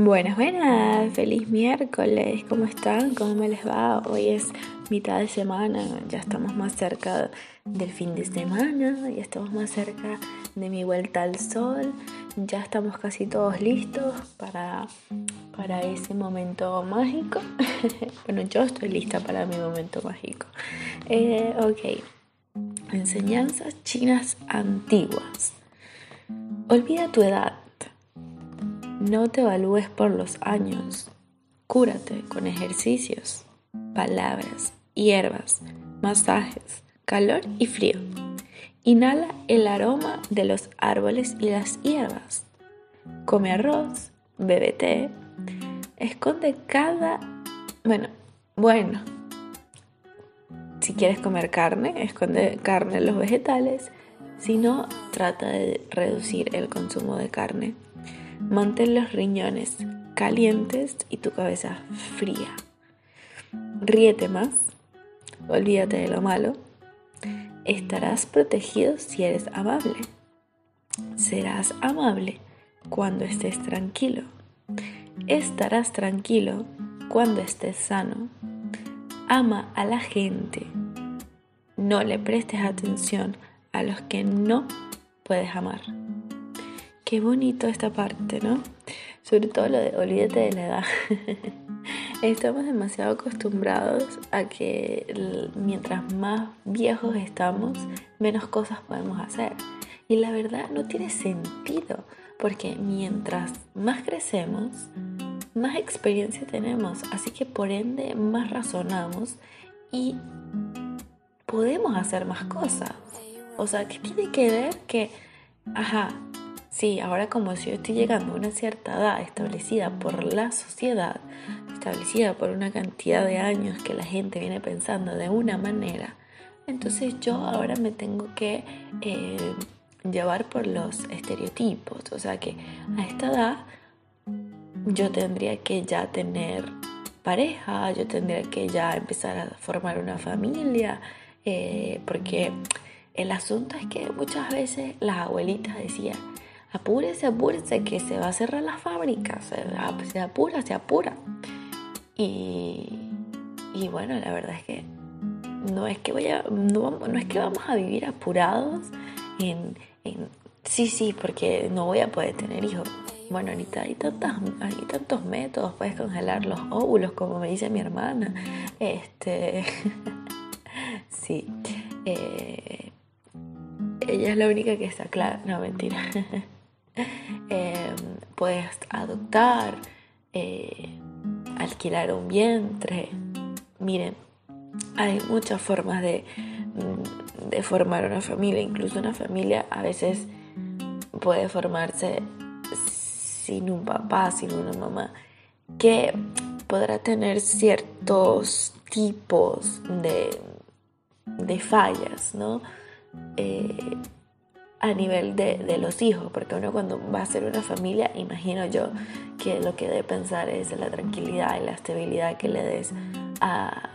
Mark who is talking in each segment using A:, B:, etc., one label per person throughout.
A: Buenas, buenas, feliz miércoles, ¿cómo están? ¿Cómo me les va? Hoy es mitad de semana, ya estamos más cerca del fin de semana, ya estamos más cerca de mi vuelta al sol, ya estamos casi todos listos para, para ese momento mágico. bueno, yo estoy lista para mi momento mágico. Eh, ok, enseñanzas chinas antiguas. Olvida tu edad no te evalúes por los años. Cúrate con ejercicios, palabras, hierbas, masajes, calor y frío. Inhala el aroma de los árboles y las hierbas. Come arroz, bebe té. Esconde cada... Bueno, bueno. Si quieres comer carne, esconde carne en los vegetales. Si no, trata de reducir el consumo de carne. Mantén los riñones calientes y tu cabeza fría. Ríete más, olvídate de lo malo. Estarás protegido si eres amable. Serás amable cuando estés tranquilo. Estarás tranquilo cuando estés sano. Ama a la gente. No le prestes atención a los que no puedes amar. Qué bonito esta parte, ¿no? Sobre todo lo de olvídate de la edad. estamos demasiado acostumbrados a que mientras más viejos estamos, menos cosas podemos hacer. Y la verdad no tiene sentido, porque mientras más crecemos, más experiencia tenemos, así que por ende más razonamos y podemos hacer más cosas. O sea, ¿qué tiene que ver que, ajá, Sí, ahora como si yo estoy llegando a una cierta edad establecida por la sociedad, establecida por una cantidad de años que la gente viene pensando de una manera, entonces yo ahora me tengo que eh, llevar por los estereotipos. O sea que a esta edad yo tendría que ya tener pareja, yo tendría que ya empezar a formar una familia, eh, porque el asunto es que muchas veces las abuelitas decían, apúrese, apúrese, que se va a cerrar la fábrica, se, apura, se apura. Y, y, bueno, la verdad es que no es que, vaya, no, es que vamos a vivir apurados en, sí, sí, porque no voy a poder tener hijos. Bueno, ahorita hay, tantas, hay tantos métodos, puedes congelar los óvulos, como me dice mi hermana. Este, sí. Eh, ella es la única que está clara. No, mentira. Em, puedes adoptar, eh, alquilar un vientre. Miren, hay muchas formas de, mm, de formar una familia, incluso una familia a veces puede formarse sin un papá, sin una mamá, que podrá tener ciertos tipos de, de fallas, ¿no? Eh, a nivel de, los hijos, porque uno cuando va a ser una familia, imagino yo que lo que debe pensar es la tranquilidad y la estabilidad que le des a,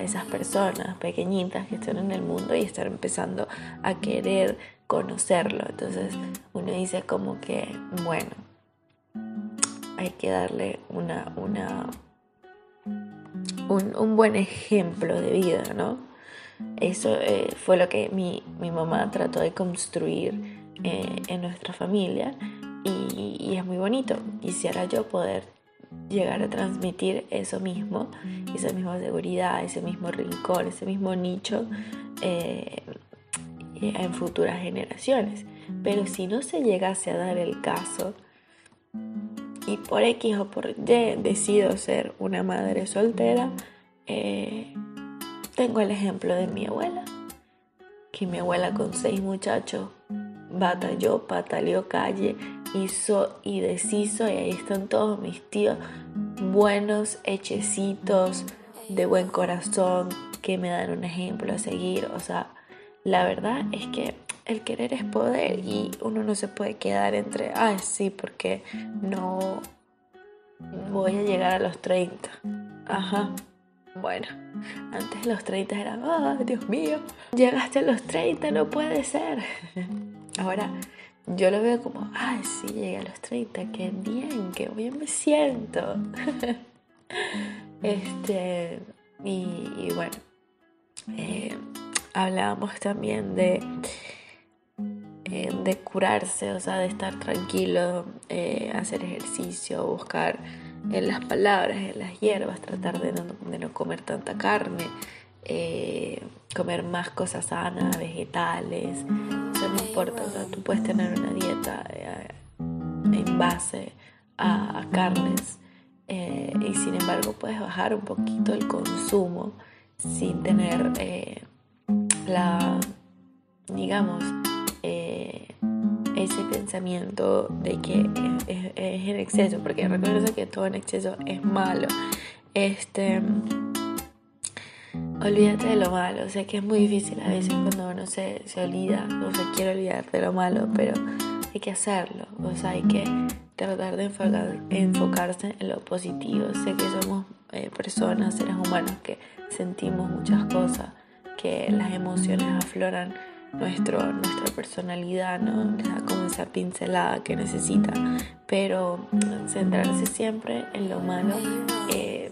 A: esas personas pequeñitas que están en el mundo y están empezando a querer conocerlo. Entonces uno dice como que, bueno, hay que darle una, una, un, un buen ejemplo de vida, ¿no? Eso eh, fue lo que mi, mamá trató de construir eh, en nuestra familia y, es muy bonito. Quisiera yo poder llegar a transmitir eso mismo, esa misma seguridad, ese mismo rincón, ese mismo nicho eh, en futuras generaciones. Pero si no se llegase a dar el caso y por X o por Y decido ser una madre soltera, tengo el ejemplo de mi abuela, que mi abuela con seis muchachos batalló, pataleó calle, hizo y deshizo y ahí están todos mis tíos buenos, hechecitos, de buen corazón, que me dan un ejemplo a seguir. O sea, la verdad es que el querer es poder y uno no se puede quedar entre, ay, sí, porque no voy a llegar a los 30. Ajá. Bueno, antes los 30 era, ah, Dios mío, llegaste a los 30, no puede ser. Ahora yo lo veo como, ay, sí, llegué a los 30, qué bien, qué bien me siento. este, y, bueno, eh, hablábamos también de, eh, de curarse, o sea, de estar tranquilo, eh, hacer ejercicio, buscar en las palabras, en las hierbas, tratar de no, comer tanta carne, eh, comer más cosas sanas, vegetales, eso no importa, o sea, tú puedes tener una dieta eh, en base a, carnes eh, y sin embargo puedes bajar un poquito el consumo sin tener la, digamos, ese pensamiento de que es, en exceso, porque recuerda que todo en exceso es malo. Este, olvídate de lo malo. Sé que es muy difícil a veces cuando uno se, se olvida o se quiere olvidar de lo malo, pero hay que hacerlo. O sea, hay que tratar de enfocarse en lo positivo. Sé que somos eh, personas, seres humanos que sentimos muchas cosas, que las emociones afloran nuestro, nuestra personalidad, ¿no? como esa pincelada que necesita. Pero centrarse siempre en lo malo. Eh,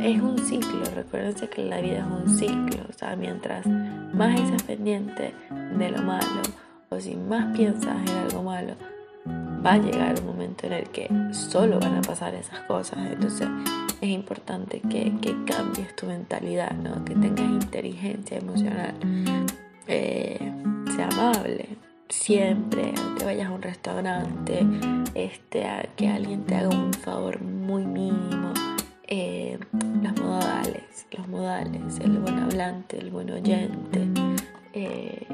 A: es un ciclo, recuérdense que la vida es un ciclo, o sea, mientras más estás pendiente de lo malo o si más piensas en algo malo, va a llegar un momento en el que solo van a pasar esas cosas, entonces es importante que, cambies tu mentalidad, ¿no? que tengas inteligencia emocional, eh, sea amable, siempre, te vayas a un restaurante, este, que alguien te haga un favor muy mínimo, eh, los modales, los modales, el buen hablante, el buen oyente. Eh,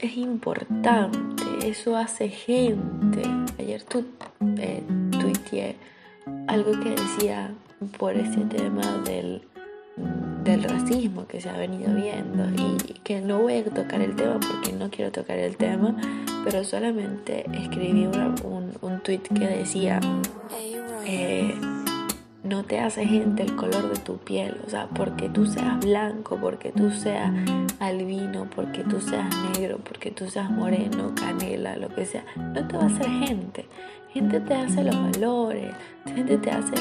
A: es importante, eso hace gente. Ayer tu, eh, tuiteé algo que decía por ese tema del, del racismo que se ha venido viendo y que no voy a tocar el tema porque no quiero tocar el tema, pero solamente escribí un, un tweet que decía eh, no te hace gente el color de tu piel, o sea, porque tú seas blanco, porque tú seas albino, porque tú seas negro, porque tú seas moreno, canela, lo que sea, no te va a hacer gente. Gente te hace los valores, gente te hace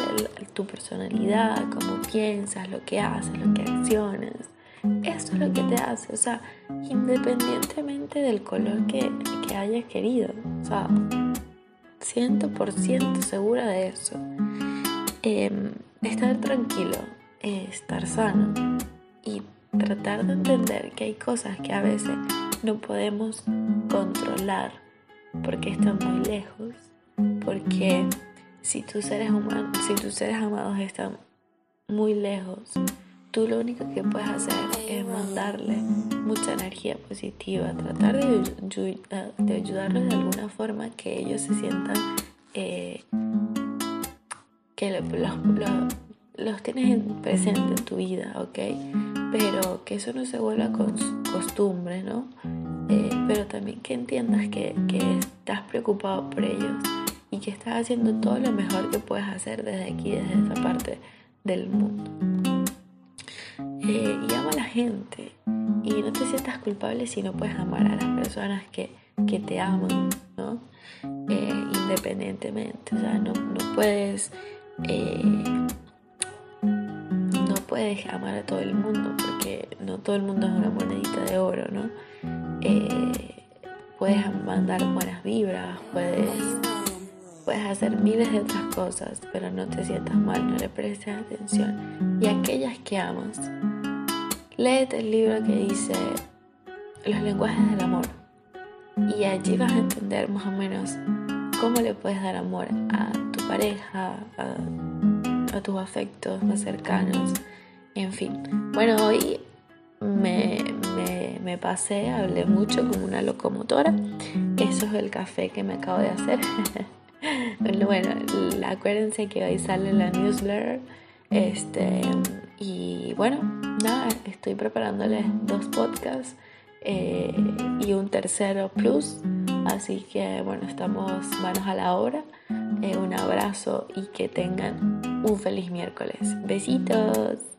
A: tu personalidad, cómo piensas, lo que haces, lo que accionas. Eso es lo que te hace, o sea, independientemente del color que, que hayas querido, o sea, 100% segura de eso. Em, estar tranquilo, estar sano y tratar de entender que hay cosas que a veces no podemos controlar porque están muy lejos, porque si tus seres humanos, si tus seres amados están muy lejos, tú lo único que puedes hacer es mandarle mucha energía positiva, tratar de, ayudarlos de alguna forma que ellos se sientan eh, que los, tienes presente en tu vida, ¿ok? Pero que eso no se vuelva costumbre, ¿no? Eh, pero también que entiendas que, estás preocupado por ellos que estás haciendo todo lo mejor que puedes hacer desde aquí, desde esa parte del mundo. Eh, y ama a la gente y no te sientas culpable si no puedes amar a las personas que, te aman, ¿no? Eh, independientemente, o sea, no, no puedes eh, no puedes amar a todo el mundo porque no todo el mundo es una monedita de oro, ¿no? Puedes mandar buenas vibras, puedes, puedes hacer miles de otras cosas, pero no te sientas mal, no le prestes atención. Y aquellas que amas, léete el libro que dice Los lenguajes del amor. Y allí vas a entender más o menos cómo le puedes dar amor a tu pareja, a, tus afectos más cercanos, en fin. Bueno, hoy me, me, pasé, hablé mucho como una locomotora. Eso es el café que me acabo de hacer. bueno, acuérdense que hoy sale la newsletter. Este, y bueno, nada, estoy preparándoles dos podcasts eh, y un tercero plus. Así que bueno, estamos manos a la obra. Eh, un abrazo y que tengan un feliz miércoles. Besitos.